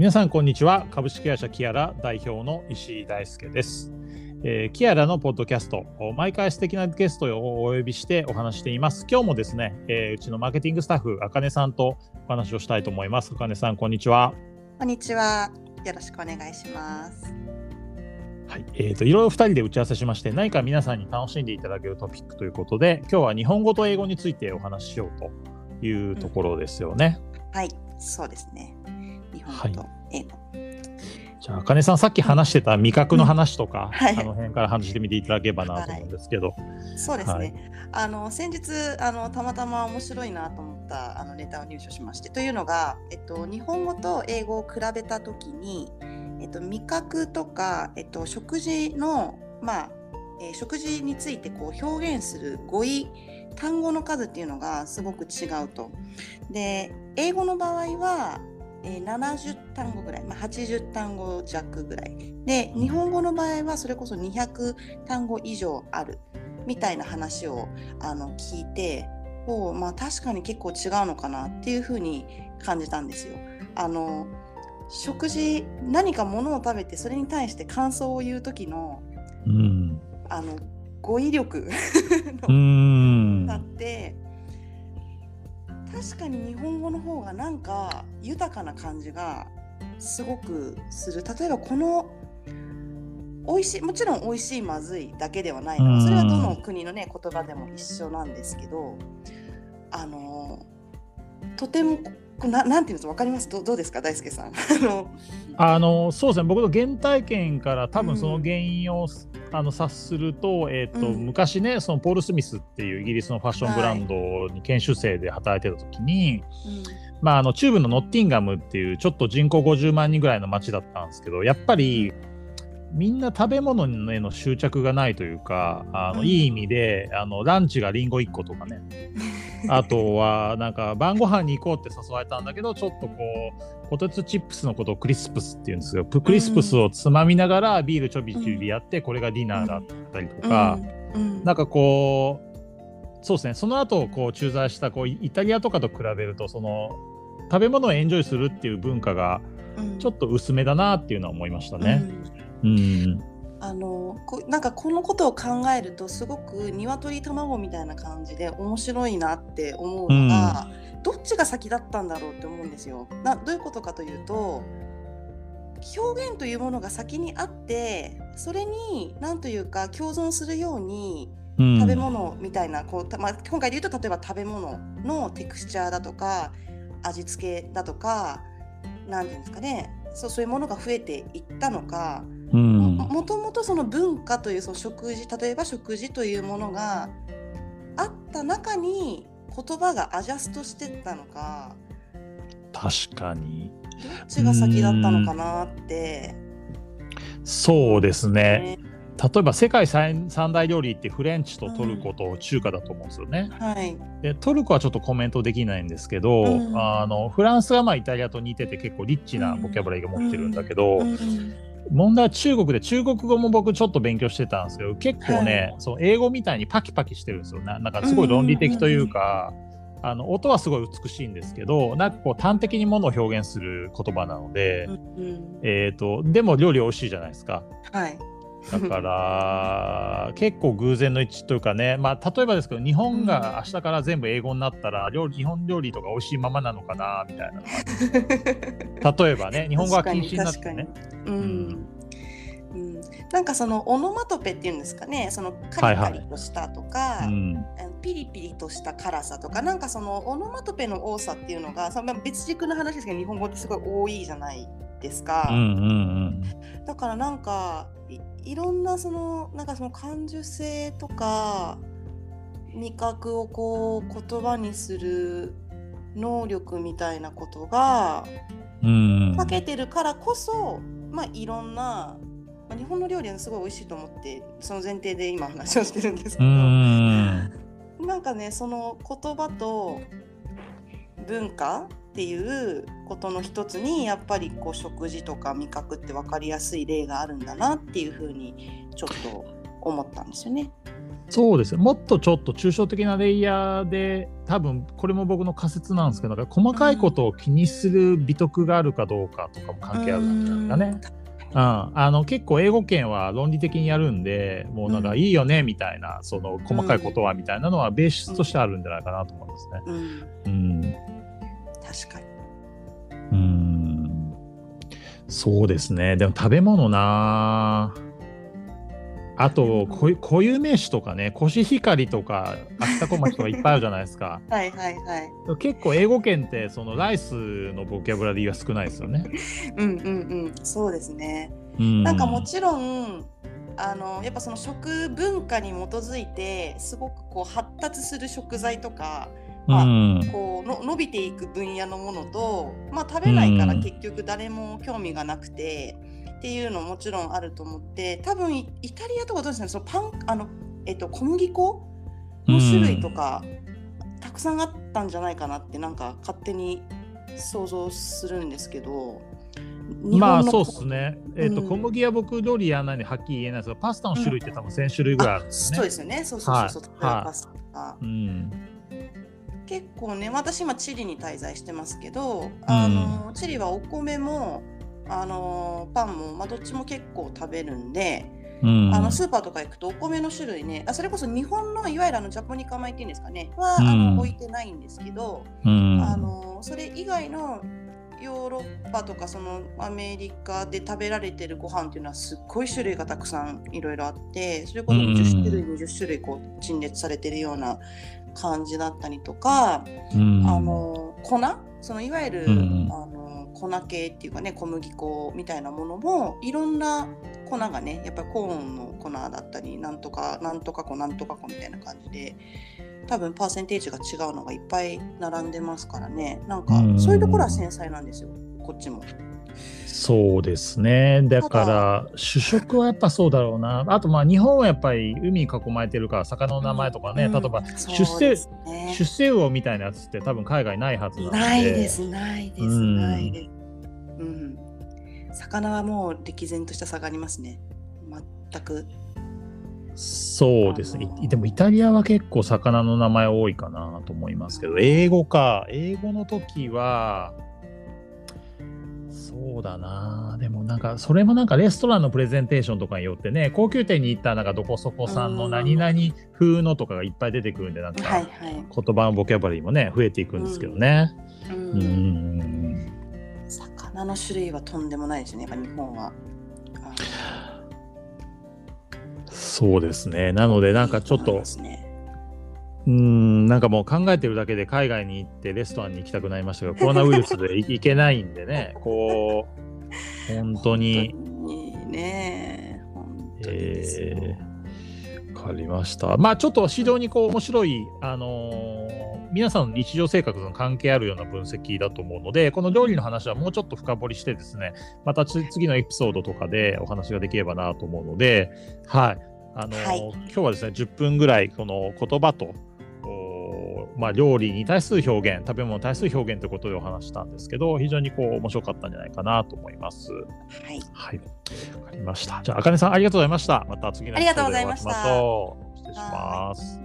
皆さんこんにちは。株式会社キアラ代表の石井大輔です、えーキアラのポッドキャスト毎回素敵なゲストをお呼びしてお話しています。今日もですね、えーうちのマーケティングスタッフあかねさんとお話をしたいと思います。あかねさんこんにちは。こんにちは。よろしくお願いします。はい、えーといろいろ2人で打ち合わせしまして何か皆さんに楽しんでいただけるトピックということで今日は日本語と英語についてお話ししようというところですよね、はい、そうですね。日本語と英語。じゃあ、あかねさん、さっき話してた味覚の話とか、はいあの辺から話してみていただければなと思うんですけど。そうですね。はいあの先日あのたまたま面白いなと思ったあのネタを入手しましてというのが、えっと、日本語と英語を比べたときに、えっと、味覚とか、えっと、食事の、まあえー食事についてこう表現する語彙単語の数っていうのがすごく違うと。で英語の場合は、えー70単語ぐらい、まあ、80単語弱ぐらいで日本語の場合はそれこそ200単語以上あるみたいな話をあの聞いておうまあ確かに結構違うのかなっていうふうに感じたんですよ。あの食事何かものを食べてそれに対して感想を言う時のうん。あの語彙力うーん。だって確かに日本語の方がなんか豊かな感じがすごくする。例えばこの美味しいもちろん美味しいまずいだけではないかうん。らそれはどの国のね言葉でも一緒なんですけどとてもこななんていうんですか？わかります？どどうですか大輔さん？あのそうですね、僕の原体験から、多分そのうん原因を、あの察すると、えっ、と、うん。昔ね、そのポール・スミスっていうイギリスのファッションブランドに研修生で働いてた時に。まあ、あの中部のノッティンガムっていうちょっと人口50万人ぐらいの町だったんですけどやっぱりみんな食べ物への執着がないというかあの、うん。いい意味であのランチがリンゴ1個とかね あとはなんか晩ご飯に行こうって誘われたんだけどちょっとこうポテトチップスのことをクリスプスっていうんですよ。プクリスプスをつまみながらビールちょびちょびやってこれがディナーだったりとか。なんかこうそうですね。その後こう駐在したこうイタリアとかと比べるとその食べ物をエンジョイするっていう文化がうん。ちょっと薄めだなっていうのは思いましたね。うん。うん、あのこなんかこのことを考えるとすごく鶏卵みたいな感じで面白いなって思うのが、どっちが先だったんだろうって思うんですよ。などういうことかというと表現というものが先にあってそれに何というか共存するようにうん、食べ物みたいなこうた、まあ、今回で言うと例えば食べ物のテクスチャーだとか味付けだとか何ていうんですかねそうそういうものが増えていったのか。うんももともとその文化というその食事例えば食事というものがあった中に言葉がアジャストしてったのか確かに。どっちが先だったのかなって、そうですね。ね。例えば世界三三大料理ってフレンチとトルコと中華だと思うんですよね。はい、でトルコはちょっとコメントできないんですけど、うん。あのフランスがまあイタリアと似てて結構リッチなボキャブラリーが持ってるんだけど、うん問題は中国で中国語も僕ちょっと勉強してたんですけど結構ね、そう英語みたいにパキパキしてるんですよ。ななんかすごい論理的というか、あの音はすごい美しいんですけどなんかこう端的にものを表現する言葉なので、うんうん。えー、とでも料理美味しいじゃないですか。はいだから結構偶然の一致というかね、まあ、例えばですけど日本が明日から全部英語になったら料理日本料理とか美味しいままなのかなみたいな。例えばね 日本語が禁止になってね。確かにうん。うん、なんかそのオノマトペっていうんですかねそのカリカリとしたとか、うん。あのピリピリとした辛さとかなんかそのオノマトペの多さっていうのが別軸の話ですけど日本語ってすごい多いじゃないですか、うんうん。だからなんかいいろんなそのなんかその感受性とか味覚をこう言葉にする能力みたいなことがかけてるからこそ、まあいろんな、まあ、日本の料理はすごい美味しいと思ってその前提で今話をしてるんですけうど。んなんかねその言葉と文化っていうことの一つにやっぱりこう食事とか味覚って分かりやすい例があるんだなっていうふうにちょっと思ったんですよね。そうですもっとちょっと抽象的なレイヤーで多分これも僕の仮説なんですけど細かいことを気にする美徳があるかどうかとかも関係あるんじゃないかね。うん、あの結構英語圏は論理的にやるんでもうなんかいいよねみたいな、その細かいことはみたいなのはベースとしてあるんじゃないかなと思いますね。うん、うん、確かに。うん。そうですね。でも食べ物な。あと固有名詞とかねコシヒカリとか秋田小町とかいっぱいあるじゃないですか。はいはいはい。結構英語圏ってそのライスのボキャブラリーが少ないですよね。うんうんうん。そうですね、うん、なんかもちろんあのやっぱその食文化に基づいてすごくこう発達する食材とか、まあ、こうの伸びていく分野のものと、まあ、食べないから結局誰も興味がなくて。うんっていうのももちろんあると思って多分イタリアとかどうですかねそのパンあの、えっと、小麦粉の種類とか、たくさんあったんじゃないかなってなんか勝手に想像するんですけど。まあそうですね。えっ、ー、と、うん、小麦は僕料理やらないんではっきり言えないですけど、パスタの種類って多分1000種類ぐらいあるんですね、そうですよね。そうそうそうそう。はい、パスタ、うん、結構ね、私今チリに滞在してますけど、あの、うん、チリはお米もあのパンも、まあ、どっちも結構食べるんで、うん、あのスーパーとか行くとお米の種類ねあそれこそ日本のいわゆるあのジャポニカ米っていうんですかねは、うん、あの置いてないんですけど、うん、あのそれ以外のヨーロッパとかそのアメリカで食べられてるご飯っていうのはすっごい種類がたくさんいろいろあってそれこそ10種類20種類こう陳列されてるような感じだったりとか、あの粉？そのいわゆる、あの粉系っていうかね小麦粉みたいなものもいろんな粉がねやっぱりコーンの粉だったりなんとかなんとか粉なんとか粉みたいな感じで多分パーセンテージが違うのがいっぱい並んでますからねなんかそういうところは繊細なんですよこっちも。そうですね。だから、主食はやっぱそうだろうな。あと、まあ、日本はやっぱり海に囲まれてるから、魚の名前とかね、うん、例えば、出世、ね、出世魚みたいなやつって多分海外ないはずなんで。ないです、ないです、ないです。うん。魚はもう歴然とした差がありますね。全く。そうですね。でもイタリアは結構魚の名前多いかなと思いますけど、英語か。英語の時は、そうだなでもなんかそれもなんかレストランのプレゼンテーションとかによってね高級店に行ったなんかどこそこさんの何々風のとかがいっぱい出てくるんでなんか言葉のボキャブラリーもね増えていくんですけどね。うん、うん魚の種類はとんでもないですねやっぱ日本は。そうですねなのでなんかちょっと。うんなんかもう考えてるだけで海外に行ってレストランに行きたくなりましたがコロナウイルスで行けないんでね こう本当に。本当にね本当にえー、分かりました。まあちょっと非常にこう面白い、あのー、皆さんの日常生活の関係あるような分析だと思うので、この料理の話はもうちょっと深掘りしてですね、また次のエピソードとかでお話ができればなと思うので、はい。あのーはい、今日はですね、10分ぐらいこの言葉とまあ、料理に対する表現食べ物に対する表現ということでお話したんですけど非常にこう面白かったんじゃないかなと思います。はい、はい、わかりました。じゃあ、あかねさんありがとうございました。また次のありがとうございました。失礼します。